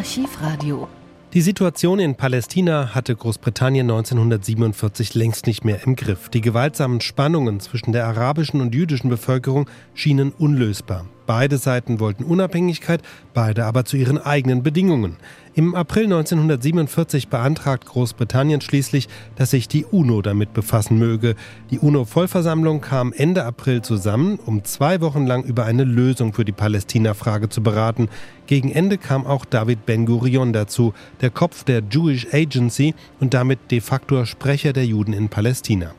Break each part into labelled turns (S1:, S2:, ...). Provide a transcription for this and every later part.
S1: Archivradio.
S2: Die Situation in Palästina hatte Großbritannien 1947 längst nicht mehr im Griff. Die gewaltsamen Spannungen zwischen der arabischen und jüdischen Bevölkerung schienen unlösbar. Beide Seiten wollten Unabhängigkeit, beide aber zu ihren eigenen Bedingungen. Im April 1947 beantragt Großbritannien schließlich, dass sich die UNO damit befassen möge. Die UNO-Vollversammlung kam Ende April zusammen, um zwei Wochen lang über eine Lösung für die Palästina-Frage zu beraten. Gegen Ende kam auch David Ben-Gurion dazu, der Kopf der Jewish Agency und damit de facto Sprecher der Juden in Palästina.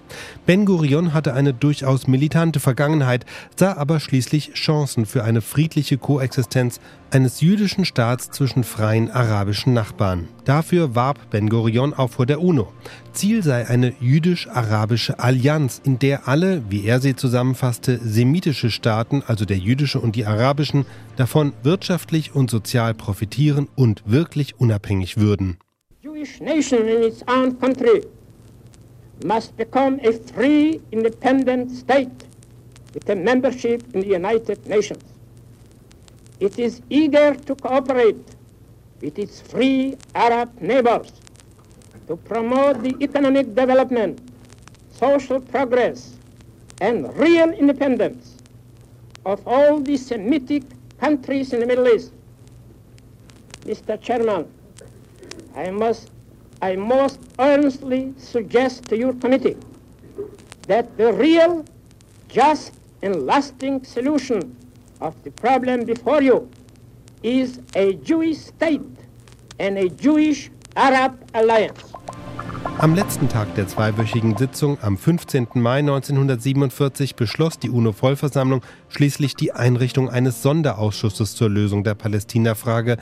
S2: Ben-Gurion hatte eine durchaus militante Vergangenheit, sah aber schließlich Chancen für eine friedliche Koexistenz eines jüdischen Staats zwischen freien arabischen Nachbarn. Dafür warb Ben-Gurion auch vor der UNO. Ziel sei eine jüdisch-arabische Allianz, in der alle, wie er sie zusammenfasste, semitische Staaten, also der jüdische und die arabischen, davon wirtschaftlich und sozial profitieren und wirklich unabhängig würden. Jewish nation in its own country must become a free independent state with a membership in the United Nations. It is eager to cooperate with its free Arab neighbors to promote the economic development, social progress, and real independence of all the Semitic countries in the Middle East. Mr. Chairman, I must I most earnestly suggest to your committee that the real, just, and lasting solution of the problem before you is a Jewish state and a Jewish-Arab alliance. Am letzten Tag der zweiwöchigen Sitzung, am 15. Mai 1947, beschloss die UNO-Vollversammlung schließlich die Einrichtung eines Sonderausschusses zur Lösung der Palästina-Frage.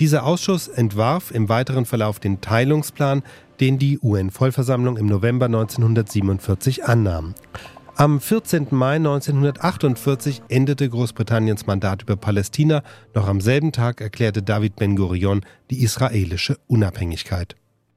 S2: Dieser Ausschuss entwarf im weiteren Verlauf den Teilungsplan, den die UN-Vollversammlung im November 1947 annahm. Am 14. Mai 1948 endete Großbritanniens Mandat über Palästina. Noch am selben Tag erklärte David Ben-Gurion die israelische Unabhängigkeit.